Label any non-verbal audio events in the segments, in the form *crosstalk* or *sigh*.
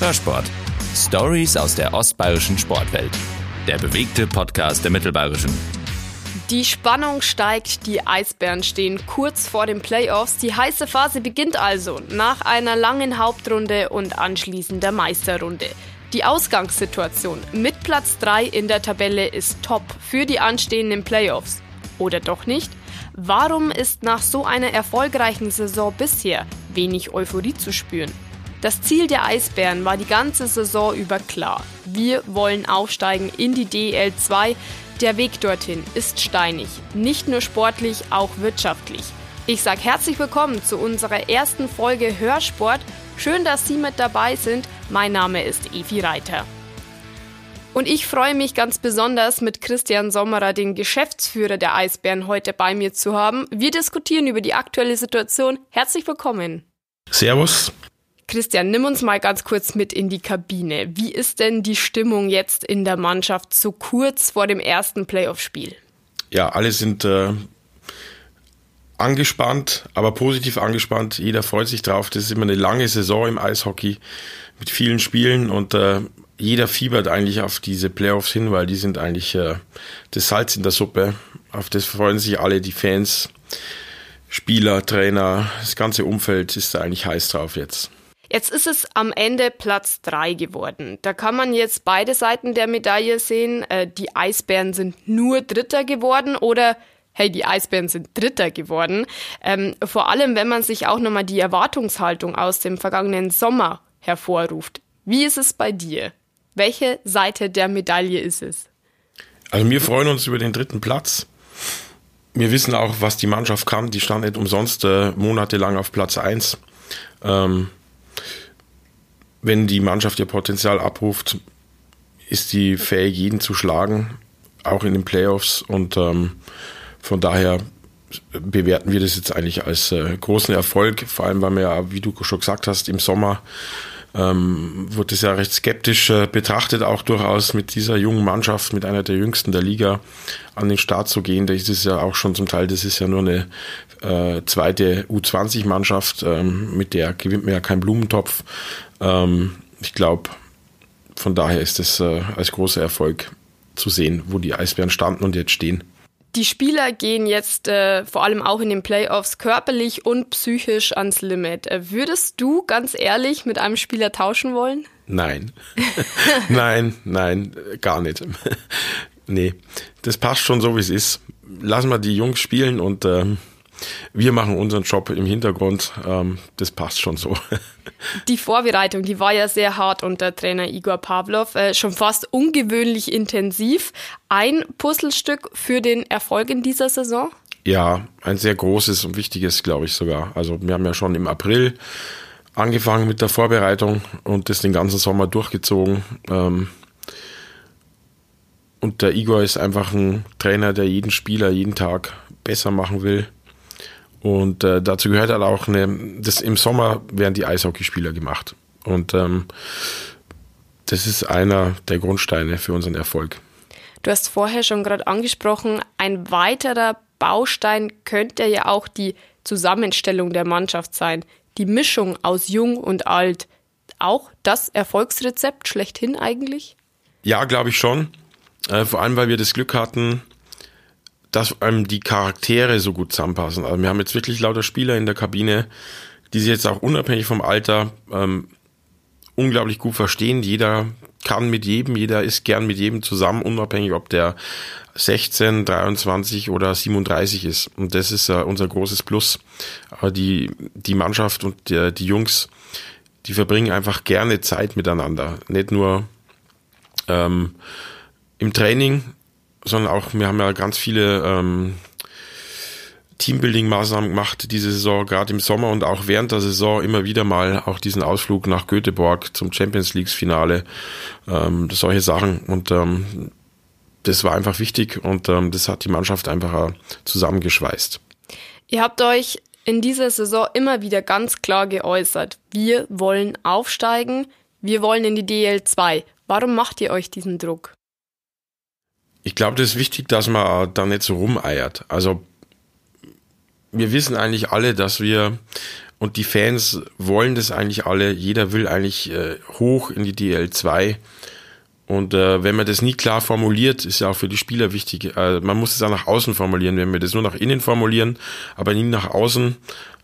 Hörsport. Stories aus der ostbayerischen Sportwelt. Der bewegte Podcast der Mittelbayerischen. Die Spannung steigt, die Eisbären stehen kurz vor den Playoffs. Die heiße Phase beginnt also nach einer langen Hauptrunde und anschließender Meisterrunde. Die Ausgangssituation mit Platz 3 in der Tabelle ist top für die anstehenden Playoffs. Oder doch nicht? Warum ist nach so einer erfolgreichen Saison bisher wenig Euphorie zu spüren? Das Ziel der Eisbären war die ganze Saison über klar. Wir wollen aufsteigen in die DL2. Der Weg dorthin ist steinig, nicht nur sportlich, auch wirtschaftlich. Ich sage herzlich willkommen zu unserer ersten Folge Hörsport. Schön, dass Sie mit dabei sind. Mein Name ist Evi Reiter. Und ich freue mich ganz besonders, mit Christian Sommerer, den Geschäftsführer der Eisbären, heute bei mir zu haben. Wir diskutieren über die aktuelle Situation. Herzlich willkommen. Servus. Christian, nimm uns mal ganz kurz mit in die Kabine. Wie ist denn die Stimmung jetzt in der Mannschaft so kurz vor dem ersten Playoff-Spiel? Ja, alle sind äh, angespannt, aber positiv angespannt. Jeder freut sich drauf. Das ist immer eine lange Saison im Eishockey mit vielen Spielen und äh, jeder fiebert eigentlich auf diese Playoffs hin, weil die sind eigentlich äh, das Salz in der Suppe. Auf das freuen sich alle, die Fans, Spieler, Trainer, das ganze Umfeld ist da eigentlich heiß drauf jetzt. Jetzt ist es am Ende Platz 3 geworden. Da kann man jetzt beide Seiten der Medaille sehen. Äh, die Eisbären sind nur Dritter geworden oder hey, die Eisbären sind Dritter geworden. Ähm, vor allem, wenn man sich auch nochmal die Erwartungshaltung aus dem vergangenen Sommer hervorruft. Wie ist es bei dir? Welche Seite der Medaille ist es? Also wir freuen uns über den dritten Platz. Wir wissen auch, was die Mannschaft kann. Die stand nicht umsonst äh, monatelang auf Platz 1. Ähm, wenn die Mannschaft ihr Potenzial abruft, ist die fähig, jeden zu schlagen, auch in den Playoffs. Und ähm, von daher bewerten wir das jetzt eigentlich als äh, großen Erfolg, vor allem weil wir ja, wie du schon gesagt hast, im Sommer ähm, wurde es ja recht skeptisch äh, betrachtet, auch durchaus mit dieser jungen Mannschaft, mit einer der jüngsten der Liga an den Start zu gehen. Das ist ja auch schon zum Teil, das ist ja nur eine äh, zweite U20-Mannschaft, ähm, mit der gewinnt man ja keinen Blumentopf. Ähm, ich glaube, von daher ist es äh, als großer Erfolg zu sehen, wo die Eisbären standen und jetzt stehen. Die Spieler gehen jetzt äh, vor allem auch in den Playoffs körperlich und psychisch ans Limit. Äh, würdest du ganz ehrlich mit einem Spieler tauschen wollen? Nein. *laughs* nein, nein, gar nicht. *laughs* nee, das passt schon so, wie es ist. Lassen wir die Jungs spielen und ähm, wir machen unseren Job im Hintergrund. Ähm, das passt schon so. *laughs* Die Vorbereitung, die war ja sehr hart unter Trainer Igor Pavlov, äh, schon fast ungewöhnlich intensiv. Ein Puzzlestück für den Erfolg in dieser Saison? Ja, ein sehr großes und wichtiges, glaube ich sogar. Also wir haben ja schon im April angefangen mit der Vorbereitung und das den ganzen Sommer durchgezogen. Ähm, und der Igor ist einfach ein Trainer, der jeden Spieler jeden Tag besser machen will. Und äh, dazu gehört halt auch eine, das im Sommer werden die Eishockeyspieler gemacht. Und ähm, das ist einer der Grundsteine für unseren Erfolg. Du hast vorher schon gerade angesprochen, ein weiterer Baustein könnte ja auch die Zusammenstellung der Mannschaft sein. Die Mischung aus jung und alt. Auch das Erfolgsrezept schlechthin eigentlich? Ja, glaube ich schon. Äh, vor allem, weil wir das Glück hatten, dass einem die Charaktere so gut zusammenpassen. Also wir haben jetzt wirklich lauter Spieler in der Kabine, die sich jetzt auch unabhängig vom Alter ähm, unglaublich gut verstehen. Jeder kann mit jedem, jeder ist gern mit jedem zusammen, unabhängig ob der 16, 23 oder 37 ist. Und das ist äh, unser großes Plus. Aber die, die Mannschaft und die, die Jungs, die verbringen einfach gerne Zeit miteinander. Nicht nur ähm, im Training, sondern auch, wir haben ja ganz viele ähm, Teambuilding-Maßnahmen gemacht diese Saison, gerade im Sommer und auch während der Saison immer wieder mal auch diesen Ausflug nach Göteborg zum Champions League-Finale, ähm, solche Sachen. Und ähm, das war einfach wichtig und ähm, das hat die Mannschaft einfach zusammengeschweißt. Ihr habt euch in dieser Saison immer wieder ganz klar geäußert, wir wollen aufsteigen, wir wollen in die DL2. Warum macht ihr euch diesen Druck? Ich glaube, das ist wichtig, dass man da nicht so rumeiert. Also wir wissen eigentlich alle, dass wir Und die Fans wollen das eigentlich alle. Jeder will eigentlich äh, hoch in die DL2. Und äh, wenn man das nie klar formuliert, ist ja auch für die Spieler wichtig. Äh, man muss es auch nach außen formulieren. Wenn wir das nur nach innen formulieren, aber nie nach außen,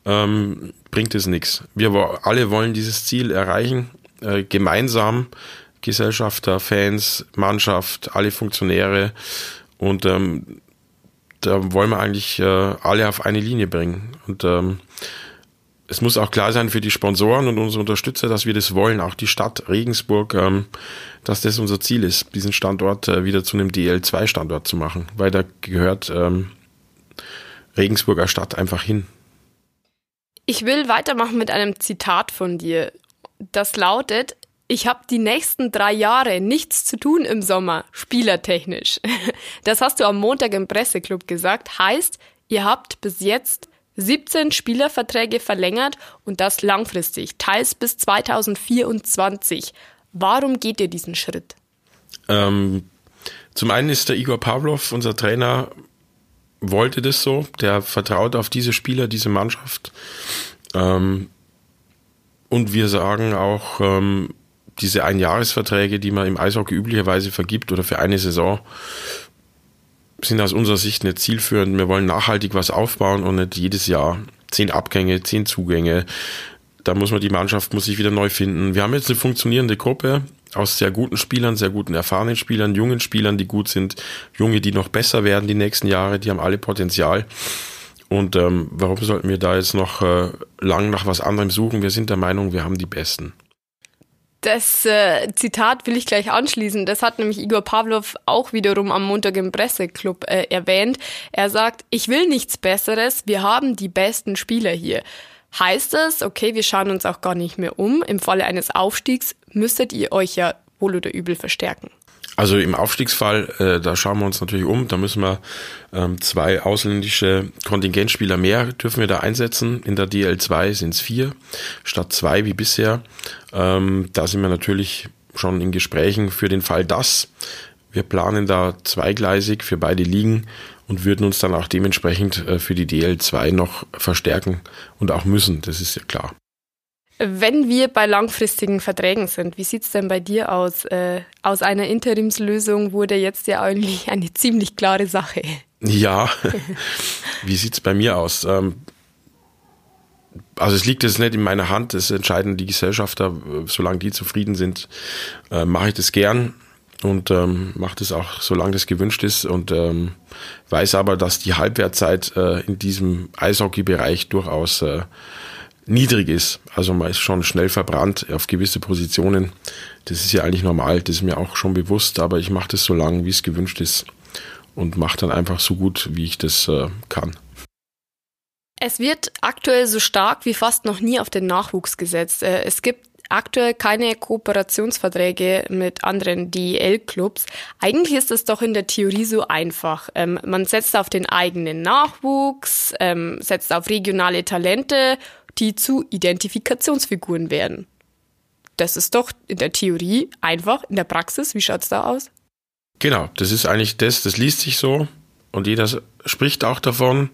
ähm, bringt es nichts. Wir alle wollen dieses Ziel erreichen, äh, gemeinsam. Gesellschafter, Fans, Mannschaft, alle Funktionäre. Und ähm, da wollen wir eigentlich äh, alle auf eine Linie bringen. Und ähm, es muss auch klar sein für die Sponsoren und unsere Unterstützer, dass wir das wollen, auch die Stadt Regensburg, ähm, dass das unser Ziel ist, diesen Standort äh, wieder zu einem DL2-Standort zu machen, weil da gehört ähm, Regensburger Stadt einfach hin. Ich will weitermachen mit einem Zitat von dir. Das lautet, ich habe die nächsten drei Jahre nichts zu tun im Sommer, spielertechnisch. *laughs* Das hast du am Montag im Presseclub gesagt. Heißt, ihr habt bis jetzt 17 Spielerverträge verlängert und das langfristig, teils bis 2024. Warum geht ihr diesen Schritt? Ähm, zum einen ist der Igor Pavlov, unser Trainer, wollte das so. Der vertraut auf diese Spieler, diese Mannschaft. Ähm, und wir sagen auch, ähm, diese Einjahresverträge, die man im Eishockey üblicherweise vergibt oder für eine Saison, sind aus unserer Sicht nicht zielführend. Wir wollen nachhaltig was aufbauen und nicht jedes Jahr zehn Abgänge, zehn Zugänge. Da muss man die Mannschaft muss sich wieder neu finden. Wir haben jetzt eine funktionierende Gruppe aus sehr guten Spielern, sehr guten erfahrenen Spielern, jungen Spielern, die gut sind, junge, die noch besser werden die nächsten Jahre, die haben alle Potenzial. Und ähm, warum sollten wir da jetzt noch äh, lang nach was anderem suchen? Wir sind der Meinung, wir haben die Besten. Das äh, Zitat will ich gleich anschließen. Das hat nämlich Igor Pavlov auch wiederum am Montag im Presseclub äh, erwähnt. Er sagt, ich will nichts Besseres, wir haben die besten Spieler hier. Heißt das, okay, wir schauen uns auch gar nicht mehr um. Im Falle eines Aufstiegs müsstet ihr euch ja wohl oder übel verstärken. Also im Aufstiegsfall, äh, da schauen wir uns natürlich um. Da müssen wir ähm, zwei ausländische Kontingentspieler mehr dürfen wir da einsetzen. In der DL2 sind es vier statt zwei wie bisher. Ähm, da sind wir natürlich schon in Gesprächen für den Fall das. Wir planen da zweigleisig für beide Ligen und würden uns dann auch dementsprechend äh, für die DL2 noch verstärken und auch müssen. Das ist ja klar. Wenn wir bei langfristigen Verträgen sind, wie sieht es denn bei dir aus? Äh, aus einer Interimslösung wurde jetzt ja eigentlich eine ziemlich klare Sache. Ja, *laughs* wie sieht es bei mir aus? Ähm, also es liegt jetzt nicht in meiner Hand, es entscheiden die Gesellschafter, solange die zufrieden sind, äh, mache ich das gern und ähm, mache das auch, solange das gewünscht ist und ähm, weiß aber, dass die Halbwertzeit äh, in diesem Eishockey-Bereich durchaus äh, niedrig ist. Also man ist schon schnell verbrannt auf gewisse Positionen. Das ist ja eigentlich normal, das ist mir auch schon bewusst, aber ich mache das so lange, wie es gewünscht ist und mache dann einfach so gut, wie ich das äh, kann. Es wird aktuell so stark wie fast noch nie auf den Nachwuchs gesetzt. Äh, es gibt aktuell keine Kooperationsverträge mit anderen DEL-Clubs. Eigentlich ist es doch in der Theorie so einfach. Ähm, man setzt auf den eigenen Nachwuchs, ähm, setzt auf regionale Talente die zu Identifikationsfiguren werden. Das ist doch in der Theorie einfach, in der Praxis, wie schaut es da aus? Genau, das ist eigentlich das, das liest sich so und jeder spricht auch davon,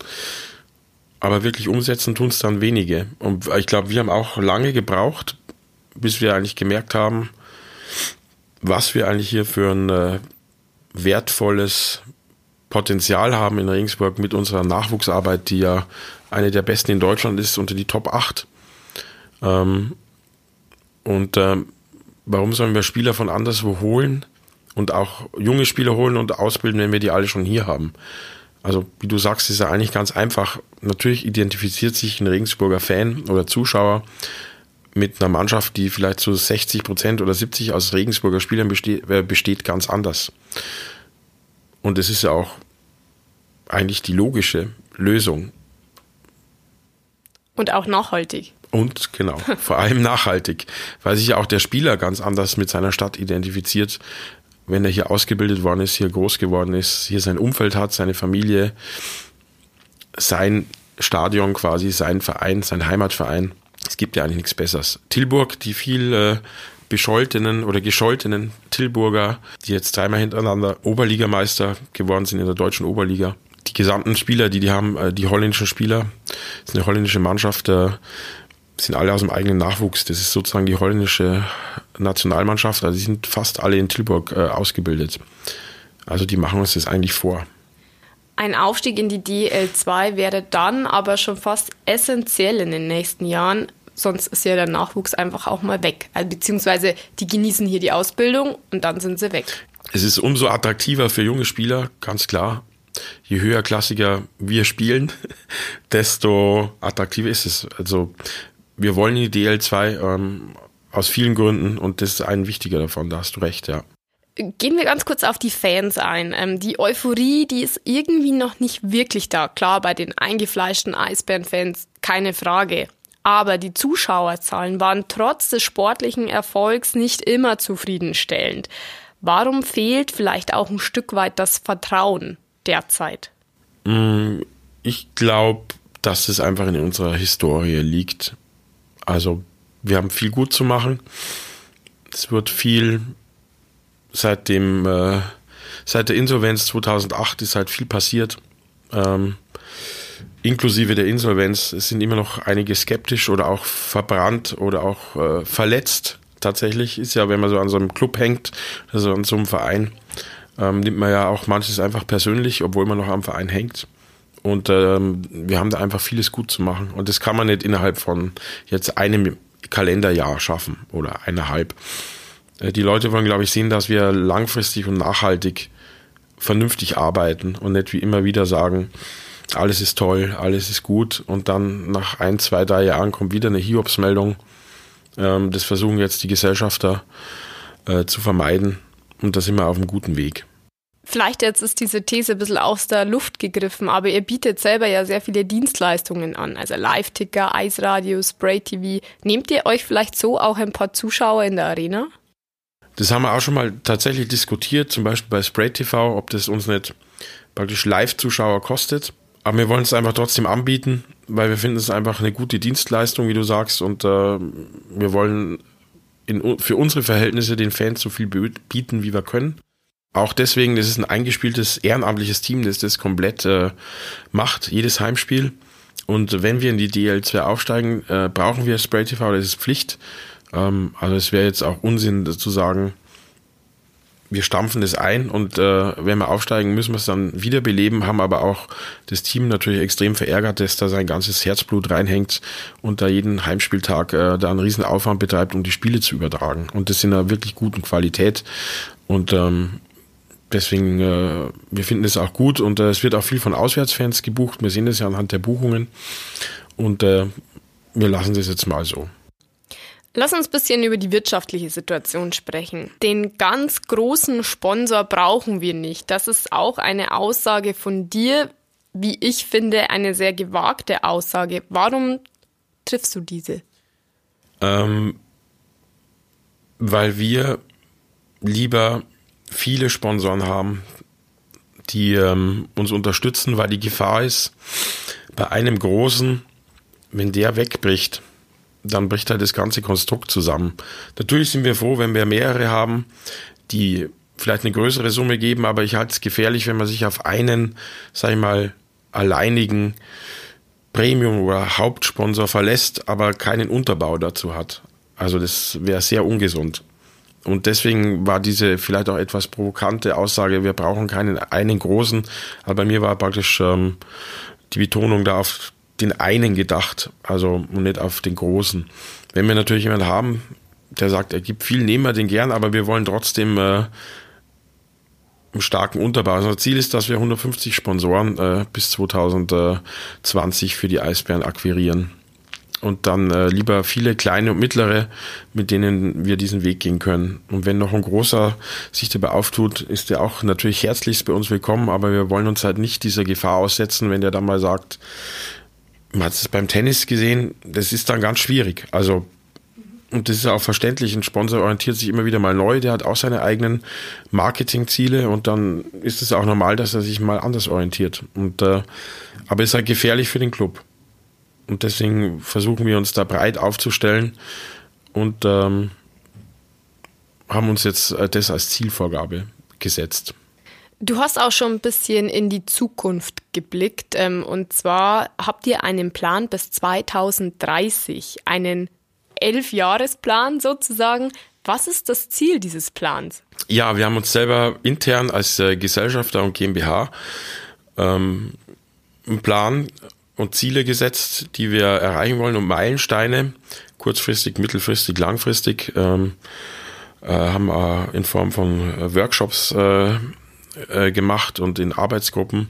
aber wirklich umsetzen tun es dann wenige. Und ich glaube, wir haben auch lange gebraucht, bis wir eigentlich gemerkt haben, was wir eigentlich hier für ein äh, wertvolles Potenzial haben in Regensburg mit unserer Nachwuchsarbeit, die ja eine der besten in Deutschland ist, unter die Top 8. Ähm, und ähm, warum sollen wir Spieler von anderswo holen und auch junge Spieler holen und ausbilden, wenn wir die alle schon hier haben? Also, wie du sagst, ist ja eigentlich ganz einfach. Natürlich identifiziert sich ein Regensburger Fan oder Zuschauer mit einer Mannschaft, die vielleicht zu 60 Prozent oder 70 aus Regensburger Spielern besteht, äh, besteht ganz anders. Und es ist ja auch eigentlich die logische Lösung. Und auch nachhaltig. Und genau, *laughs* vor allem nachhaltig, weil sich ja auch der Spieler ganz anders mit seiner Stadt identifiziert, wenn er hier ausgebildet worden ist, hier groß geworden ist, hier sein Umfeld hat, seine Familie, sein Stadion quasi, sein Verein, sein Heimatverein. Es gibt ja eigentlich nichts Besseres. Tilburg, die viel äh, bescholtenen oder gescholtenen Tilburger, die jetzt dreimal hintereinander Oberligameister geworden sind in der deutschen Oberliga, die gesamten Spieler, die die haben, äh, die holländischen Spieler, das ist eine holländische Mannschaft, äh, sind alle aus dem eigenen Nachwuchs. Das ist sozusagen die holländische Nationalmannschaft. Also die sind fast alle in Tilburg äh, ausgebildet. Also die machen uns das eigentlich vor. Ein Aufstieg in die DL2 wäre dann aber schon fast essentiell in den nächsten Jahren. Sonst ist ja der Nachwuchs einfach auch mal weg. Also, beziehungsweise die genießen hier die Ausbildung und dann sind sie weg. Es ist umso attraktiver für junge Spieler, ganz klar. Je höher Klassiker wir spielen, *laughs* desto attraktiver ist es. Also wir wollen die DL2 ähm, aus vielen Gründen und das ist ein wichtiger davon, da hast du recht, ja. Gehen wir ganz kurz auf die Fans ein. Ähm, die Euphorie, die ist irgendwie noch nicht wirklich da. Klar, bei den eingefleischten Eisbären-Fans keine Frage. Aber die Zuschauerzahlen waren trotz des sportlichen Erfolgs nicht immer zufriedenstellend. Warum fehlt vielleicht auch ein Stück weit das Vertrauen derzeit? Mm, ich glaube, dass es einfach in unserer Historie liegt. Also wir haben viel gut zu machen. Es wird viel seit dem äh, seit der Insolvenz 2008 ist halt viel passiert. Ähm, inklusive der Insolvenz es sind immer noch einige skeptisch oder auch verbrannt oder auch äh, verletzt. Tatsächlich ist ja, wenn man so an so einem Club hängt, also an so einem Verein, ähm, nimmt man ja auch manches einfach persönlich, obwohl man noch am Verein hängt. Und ähm, wir haben da einfach vieles gut zu machen. Und das kann man nicht innerhalb von jetzt einem Kalenderjahr schaffen oder eineinhalb. Äh, die Leute wollen, glaube ich, sehen, dass wir langfristig und nachhaltig vernünftig arbeiten und nicht wie immer wieder sagen, alles ist toll, alles ist gut und dann nach ein, zwei, drei Jahren kommt wieder eine Hiobsmeldung. Ähm, das versuchen jetzt die Gesellschafter äh, zu vermeiden und da sind wir auf einem guten Weg. Vielleicht jetzt ist diese These ein bisschen aus der Luft gegriffen, aber ihr bietet selber ja sehr viele Dienstleistungen an, also Live-Ticker, Eisradio, Spray-TV. Nehmt ihr euch vielleicht so auch ein paar Zuschauer in der Arena? Das haben wir auch schon mal tatsächlich diskutiert, zum Beispiel bei Spray TV, ob das uns nicht praktisch Live-Zuschauer kostet. Aber wir wollen es einfach trotzdem anbieten, weil wir finden es einfach eine gute Dienstleistung, wie du sagst, und äh, wir wollen in, für unsere Verhältnisse den Fans so viel bieten, wie wir können. Auch deswegen, das ist ein eingespieltes ehrenamtliches Team, das das komplett äh, macht, jedes Heimspiel. Und wenn wir in die DL2 aufsteigen, äh, brauchen wir Spray TV, das ist Pflicht. Ähm, also es wäre jetzt auch Unsinn zu sagen, wir stampfen das ein und äh, wenn wir aufsteigen, müssen wir es dann wiederbeleben, haben aber auch das Team natürlich extrem verärgert, dass da sein ganzes Herzblut reinhängt und da jeden Heimspieltag äh, da einen riesen Aufwand betreibt, um die Spiele zu übertragen. Und das in einer wirklich guten Qualität. Und ähm, deswegen, äh, wir finden es auch gut und äh, es wird auch viel von Auswärtsfans gebucht. Wir sehen das ja anhand der Buchungen und äh, wir lassen das jetzt mal so. Lass uns ein bisschen über die wirtschaftliche Situation sprechen. Den ganz großen Sponsor brauchen wir nicht. Das ist auch eine Aussage von dir, wie ich finde, eine sehr gewagte Aussage. Warum triffst du diese? Ähm, weil wir lieber viele Sponsoren haben, die ähm, uns unterstützen, weil die Gefahr ist, bei einem großen, wenn der wegbricht, dann bricht halt das ganze Konstrukt zusammen. Natürlich sind wir froh, wenn wir mehrere haben, die vielleicht eine größere Summe geben, aber ich halte es gefährlich, wenn man sich auf einen, sag ich mal, alleinigen Premium- oder Hauptsponsor verlässt, aber keinen Unterbau dazu hat. Also das wäre sehr ungesund. Und deswegen war diese vielleicht auch etwas provokante Aussage, wir brauchen keinen einen großen, aber bei mir war praktisch ähm, die Betonung da auf den einen gedacht, also und nicht auf den großen. Wenn wir natürlich jemanden haben, der sagt, er gibt viel, nehmen wir den gern, aber wir wollen trotzdem äh, einen starken Unterbau. Also unser Ziel ist, dass wir 150 Sponsoren äh, bis 2020 für die Eisbären akquirieren. Und dann äh, lieber viele kleine und mittlere, mit denen wir diesen Weg gehen können. Und wenn noch ein großer sich dabei auftut, ist der auch natürlich herzlichst bei uns willkommen, aber wir wollen uns halt nicht dieser Gefahr aussetzen, wenn der dann mal sagt, man hat es beim Tennis gesehen, das ist dann ganz schwierig. Also, und das ist auch verständlich. Ein Sponsor orientiert sich immer wieder mal neu, der hat auch seine eigenen Marketingziele und dann ist es auch normal, dass er sich mal anders orientiert. Und, äh, aber es ist halt gefährlich für den Club. Und deswegen versuchen wir uns da breit aufzustellen und ähm, haben uns jetzt äh, das als Zielvorgabe gesetzt. Du hast auch schon ein bisschen in die Zukunft geblickt. Ähm, und zwar habt ihr einen Plan bis 2030, einen Elfjahresplan sozusagen. Was ist das Ziel dieses Plans? Ja, wir haben uns selber intern als äh, Gesellschafter und GmbH ähm, einen Plan und Ziele gesetzt, die wir erreichen wollen und Meilensteine, kurzfristig, mittelfristig, langfristig, ähm, äh, haben wir in Form von Workshops äh, äh, gemacht und in Arbeitsgruppen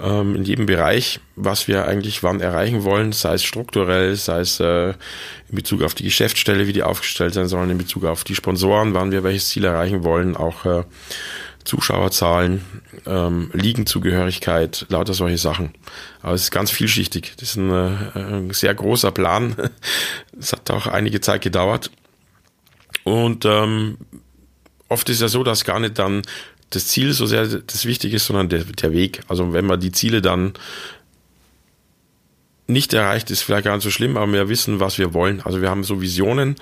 ähm, in jedem Bereich, was wir eigentlich wann erreichen wollen, sei es strukturell, sei es äh, in Bezug auf die Geschäftsstelle, wie die aufgestellt sein sollen, in Bezug auf die Sponsoren, wann wir welches Ziel erreichen wollen, auch äh, Zuschauerzahlen, ähm, Ligenzugehörigkeit, lauter solche Sachen. Aber es ist ganz vielschichtig. Das ist ein, äh, ein sehr großer Plan. *laughs* Es hat auch einige Zeit gedauert. Und ähm, oft ist ja so, dass gar nicht dann das Ziel so sehr das Wichtige ist, sondern der, der Weg. Also wenn man die Ziele dann nicht erreicht, ist vielleicht gar nicht so schlimm, aber wir wissen, was wir wollen. Also wir haben so Visionen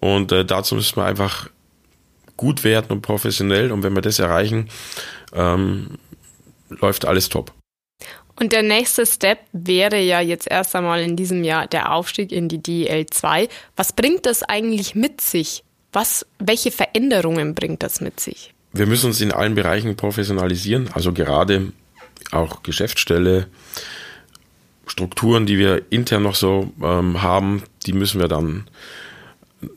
und äh, dazu müssen wir einfach gut werden und professionell. Und wenn wir das erreichen, ähm, läuft alles top. Und der nächste Step wäre ja jetzt erst einmal in diesem Jahr der Aufstieg in die DL 2. Was bringt das eigentlich mit sich? Was, welche Veränderungen bringt das mit sich? Wir müssen uns in allen Bereichen professionalisieren, also gerade auch Geschäftsstelle, Strukturen, die wir intern noch so ähm, haben, die müssen wir dann,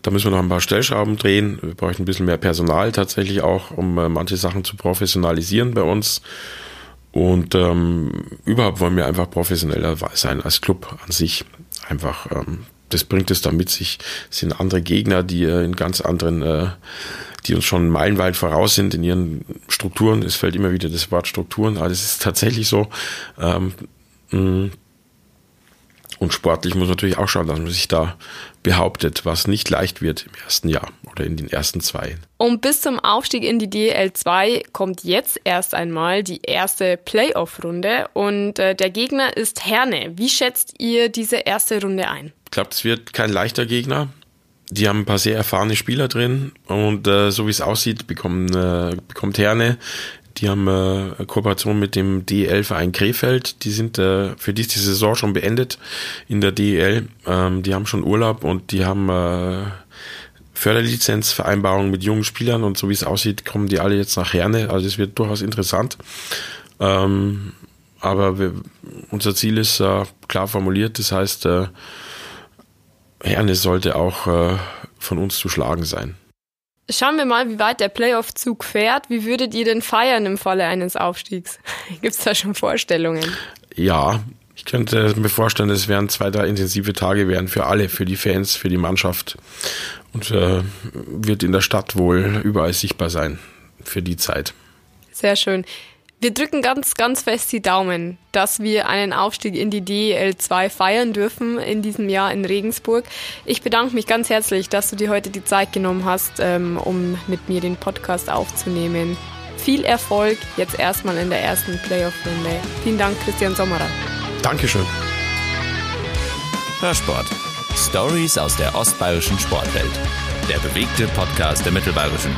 da müssen wir noch ein paar Stellschrauben drehen. Wir bräuchten ein bisschen mehr Personal tatsächlich auch, um äh, manche Sachen zu professionalisieren bei uns. Und ähm, überhaupt wollen wir einfach professioneller sein als Club an sich. Einfach, ähm, das bringt es dann mit sich. Es sind andere Gegner, die äh, in ganz anderen äh, die uns schon meilenweit voraus sind in ihren Strukturen. Es fällt immer wieder das Wort Strukturen, aber es ist tatsächlich so. Ähm, mm. und sportlich muss man natürlich auch schauen, dass man sich da behauptet, was nicht leicht wird im ersten Jahr oder in den ersten zwei. Und bis zum Aufstieg in die DL2 kommt jetzt erst einmal die erste Playoff-Runde und äh, der Gegner ist Herne. Wie schätzt ihr diese erste Runde ein? Ich glaube, es wird kein leichter Gegner die haben ein paar sehr erfahrene Spieler drin und äh, so wie es aussieht, bekommen, äh, bekommt Herne, die haben äh, Kooperation mit dem DEL-Verein Krefeld. Die sind äh, für die die Saison schon beendet in der DEL. Ähm, die haben schon Urlaub und die haben äh, Förderlizenzvereinbarungen mit jungen Spielern und so wie es aussieht, kommen die alle jetzt nach Herne. Also es wird durchaus interessant. Ähm, aber wir, unser Ziel ist äh, klar formuliert. Das heißt, äh, Herne sollte auch äh, von uns zu schlagen sein. Schauen wir mal, wie weit der Playoff-Zug fährt. Wie würdet ihr denn feiern im Falle eines Aufstiegs? *laughs* Gibt es da schon Vorstellungen? Ja, ich könnte mir vorstellen, es wären zwei, drei intensive Tage wären für alle, für die Fans, für die Mannschaft und äh, wird in der Stadt wohl überall sichtbar sein für die Zeit. Sehr schön. Wir drücken ganz, ganz fest die Daumen, dass wir einen Aufstieg in die DL2 feiern dürfen in diesem Jahr in Regensburg. Ich bedanke mich ganz herzlich, dass du dir heute die Zeit genommen hast, ähm, um mit mir den Podcast aufzunehmen. Viel Erfolg jetzt erstmal in der ersten Playoff-Runde. Vielen Dank, Christian Sommerer. Dankeschön. Hörsport. Stories aus der ostbayerischen Sportwelt. Der bewegte Podcast der Mittelbayerischen.